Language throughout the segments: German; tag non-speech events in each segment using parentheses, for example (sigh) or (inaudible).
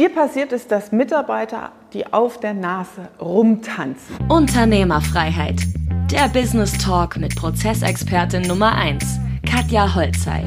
dir passiert ist, dass Mitarbeiter, die auf der Nase rumtanzen. Unternehmerfreiheit. Der Business Talk mit Prozessexpertin Nummer 1, Katja Holzei.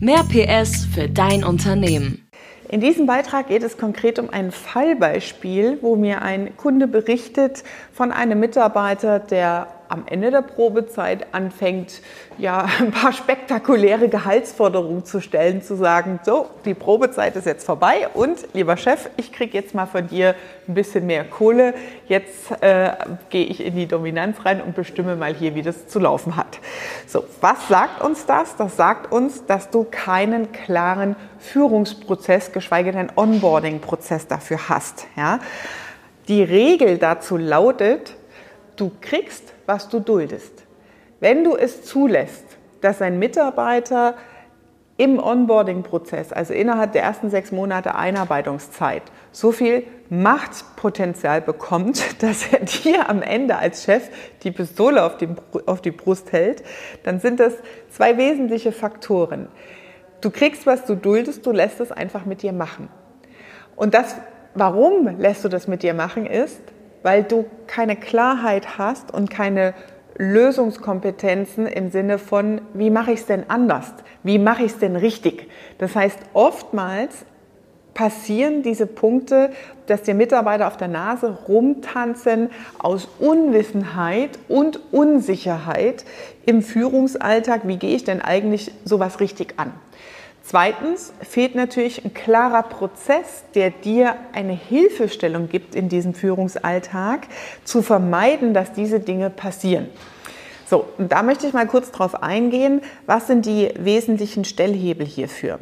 Mehr PS für dein Unternehmen. In diesem Beitrag geht es konkret um ein Fallbeispiel, wo mir ein Kunde berichtet von einem Mitarbeiter, der am Ende der Probezeit anfängt, ja, (laughs) ein paar spektakuläre Gehaltsforderungen zu stellen, zu sagen, so, die Probezeit ist jetzt vorbei und lieber Chef, ich kriege jetzt mal von dir ein bisschen mehr Kohle. Jetzt äh, gehe ich in die Dominanz rein und bestimme mal hier, wie das zu laufen hat. So, was sagt uns das? Das sagt uns, dass du keinen klaren Führungsprozess, geschweige denn Onboarding-Prozess dafür hast. Ja? Die Regel dazu lautet, du kriegst was du duldest. Wenn du es zulässt, dass ein Mitarbeiter im Onboarding-Prozess, also innerhalb der ersten sechs Monate Einarbeitungszeit, so viel Machtpotenzial bekommt, (laughs) dass er dir am Ende als Chef die Pistole auf die, auf die Brust hält, dann sind das zwei wesentliche Faktoren. Du kriegst, was du duldest, du lässt es einfach mit dir machen. Und das, warum lässt du das mit dir machen, ist, weil du keine Klarheit hast und keine Lösungskompetenzen im Sinne von, wie mache ich es denn anders? Wie mache ich es denn richtig? Das heißt, oftmals passieren diese Punkte, dass die Mitarbeiter auf der Nase rumtanzen aus Unwissenheit und Unsicherheit im Führungsalltag. Wie gehe ich denn eigentlich sowas richtig an? Zweitens fehlt natürlich ein klarer Prozess, der dir eine Hilfestellung gibt in diesem Führungsalltag, zu vermeiden, dass diese Dinge passieren. So, und da möchte ich mal kurz drauf eingehen. Was sind die wesentlichen Stellhebel hierfür?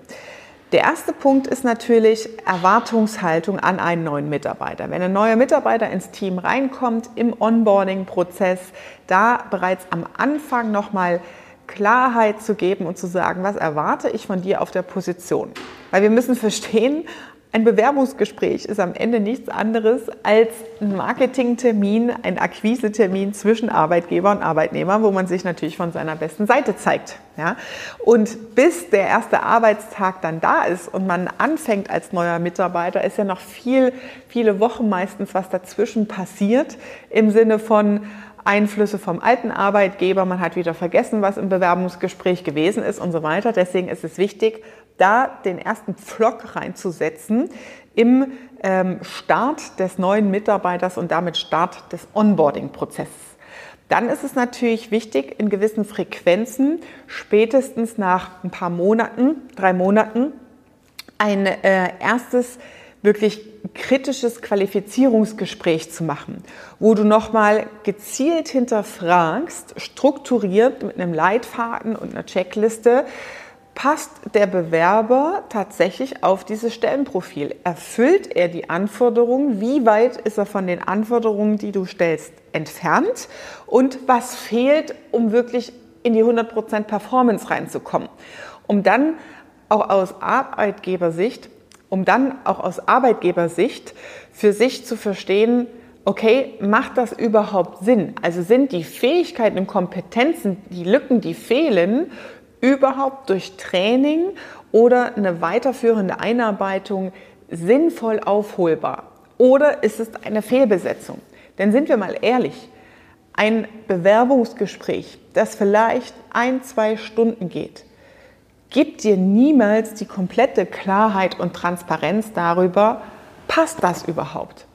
Der erste Punkt ist natürlich Erwartungshaltung an einen neuen Mitarbeiter. Wenn ein neuer Mitarbeiter ins Team reinkommt im Onboarding-Prozess, da bereits am Anfang nochmal Klarheit zu geben und zu sagen, was erwarte ich von dir auf der Position. Weil wir müssen verstehen, ein Bewerbungsgespräch ist am Ende nichts anderes als ein Marketingtermin, ein Akquisetermin zwischen Arbeitgeber und Arbeitnehmer, wo man sich natürlich von seiner besten Seite zeigt. Ja? Und bis der erste Arbeitstag dann da ist und man anfängt als neuer Mitarbeiter, ist ja noch viel, viele Wochen meistens, was dazwischen passiert im Sinne von, Einflüsse vom alten Arbeitgeber, man hat wieder vergessen, was im Bewerbungsgespräch gewesen ist und so weiter. Deswegen ist es wichtig, da den ersten Pflock reinzusetzen im ähm, Start des neuen Mitarbeiters und damit Start des Onboarding-Prozesses. Dann ist es natürlich wichtig, in gewissen Frequenzen, spätestens nach ein paar Monaten, drei Monaten, ein äh, erstes wirklich kritisches Qualifizierungsgespräch zu machen, wo du nochmal gezielt hinterfragst, strukturiert mit einem Leitfaden und einer Checkliste, passt der Bewerber tatsächlich auf dieses Stellenprofil? Erfüllt er die Anforderungen? Wie weit ist er von den Anforderungen, die du stellst, entfernt? Und was fehlt, um wirklich in die 100% Performance reinzukommen? Um dann auch aus Arbeitgebersicht um dann auch aus Arbeitgebersicht für sich zu verstehen, okay, macht das überhaupt Sinn? Also sind die Fähigkeiten und Kompetenzen, die Lücken, die fehlen, überhaupt durch Training oder eine weiterführende Einarbeitung sinnvoll aufholbar? Oder ist es eine Fehlbesetzung? Denn sind wir mal ehrlich, ein Bewerbungsgespräch, das vielleicht ein, zwei Stunden geht, gibt dir niemals die komplette Klarheit und Transparenz darüber, passt das überhaupt?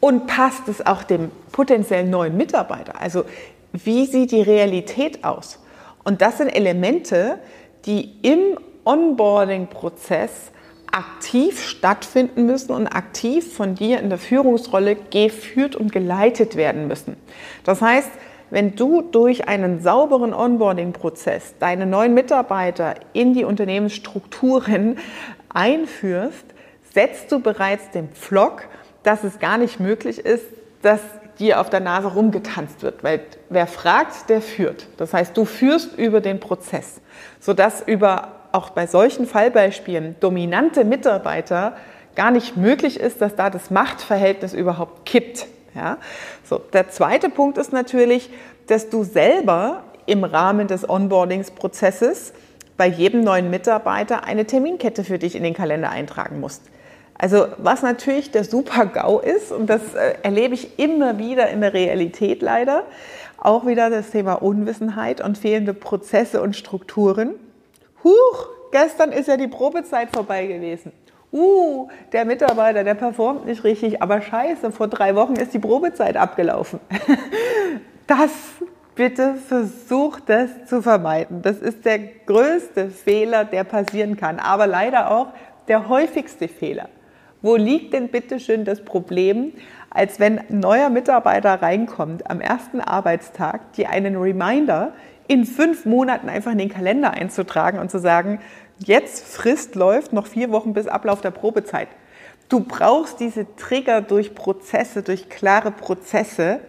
Und passt es auch dem potenziellen neuen Mitarbeiter? Also wie sieht die Realität aus? Und das sind Elemente, die im Onboarding-Prozess aktiv stattfinden müssen und aktiv von dir in der Führungsrolle geführt und geleitet werden müssen. Das heißt, wenn du durch einen sauberen Onboarding-Prozess deine neuen Mitarbeiter in die Unternehmensstrukturen (laughs) einführst, setzt du bereits den Pflock, dass es gar nicht möglich ist, dass dir auf der Nase rumgetanzt wird, weil wer fragt, der führt. Das heißt, du führst über den Prozess, sodass über auch bei solchen Fallbeispielen dominante Mitarbeiter gar nicht möglich ist, dass da das Machtverhältnis überhaupt kippt. Ja? So, der zweite Punkt ist natürlich, dass du selber im Rahmen des Onboardingsprozesses bei jedem neuen Mitarbeiter eine Terminkette für dich in den Kalender eintragen musst. Also was natürlich der Super-GAU ist, und das äh, erlebe ich immer wieder in der Realität leider, auch wieder das Thema Unwissenheit und fehlende Prozesse und Strukturen. Huch, gestern ist ja die Probezeit vorbei gewesen. Uh, der Mitarbeiter, der performt nicht richtig, aber scheiße, vor drei Wochen ist die Probezeit abgelaufen. (laughs) Das bitte versucht das zu vermeiden. Das ist der größte Fehler, der passieren kann, aber leider auch der häufigste Fehler. Wo liegt denn bitte schön das Problem, als wenn ein neuer Mitarbeiter reinkommt am ersten Arbeitstag, dir einen Reminder in fünf Monaten einfach in den Kalender einzutragen und zu sagen, jetzt Frist läuft, noch vier Wochen bis Ablauf der Probezeit. Du brauchst diese Trigger durch Prozesse, durch klare Prozesse,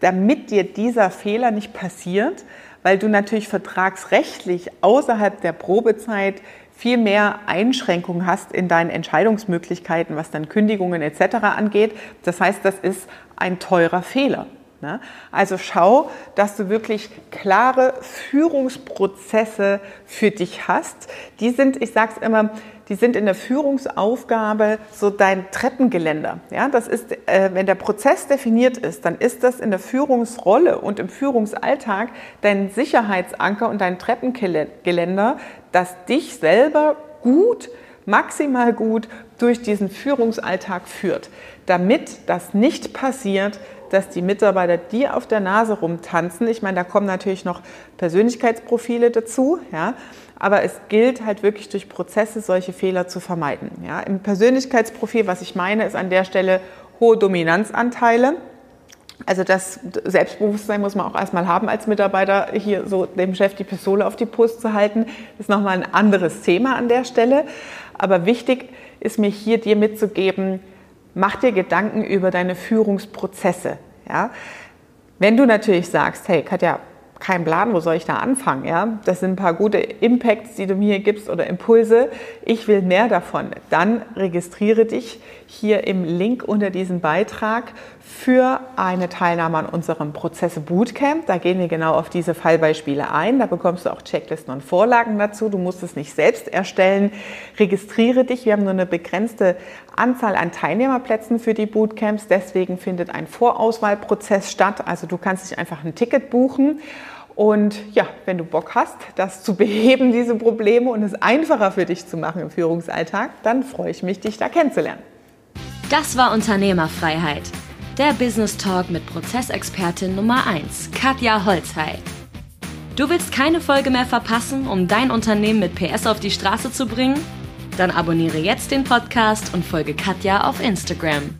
damit dir dieser Fehler nicht passiert, weil du natürlich vertragsrechtlich außerhalb der Probezeit viel mehr Einschränkungen hast in deinen Entscheidungsmöglichkeiten, was dann Kündigungen etc. angeht. Das heißt, das ist ein teurer Fehler. Ne? Also schau, dass du wirklich klare Führungsprozesse für dich hast. Die sind, ich sage es immer, die sind in der Führungsaufgabe so dein Treppengeländer. Ja, das ist, äh, wenn der Prozess definiert ist, dann ist das in der Führungsrolle und im Führungsalltag dein Sicherheitsanker und dein Treppengeländer, das dich selber gut, maximal gut durch diesen Führungsalltag führt. Damit das nicht passiert, dass die Mitarbeiter dir auf der Nase rumtanzen. Ich meine, da kommen natürlich noch Persönlichkeitsprofile dazu, ja, aber es gilt halt wirklich durch Prozesse solche Fehler zu vermeiden. Ja. Im Persönlichkeitsprofil, was ich meine, ist an der Stelle hohe Dominanzanteile. Also das Selbstbewusstsein muss man auch erstmal haben als Mitarbeiter, hier so dem Chef die Pistole auf die Brust zu halten. Ist nochmal ein anderes Thema an der Stelle. Aber wichtig ist mir hier dir mitzugeben, mach dir Gedanken über deine Führungsprozesse. Ja? Wenn du natürlich sagst, hey Katja, kein Plan, wo soll ich da anfangen? Ja? Das sind ein paar gute Impacts, die du mir gibst oder Impulse. Ich will mehr davon. Dann registriere dich hier im Link unter diesem Beitrag für eine Teilnahme an unserem Prozesse Bootcamp. Da gehen wir genau auf diese Fallbeispiele ein. Da bekommst du auch Checklisten und Vorlagen dazu. Du musst es nicht selbst erstellen. Registriere dich. Wir haben nur eine begrenzte Anzahl an Teilnehmerplätzen für die Bootcamps. Deswegen findet ein Vorauswahlprozess statt. Also du kannst dich einfach ein Ticket buchen. Und ja, wenn du Bock hast, das zu beheben, diese Probleme und es einfacher für dich zu machen im Führungsalltag, dann freue ich mich, dich da kennenzulernen. Das war Unternehmerfreiheit. Der Business Talk mit Prozessexpertin Nummer 1, Katja Holzhey. Du willst keine Folge mehr verpassen, um dein Unternehmen mit PS auf die Straße zu bringen? Dann abonniere jetzt den Podcast und folge Katja auf Instagram.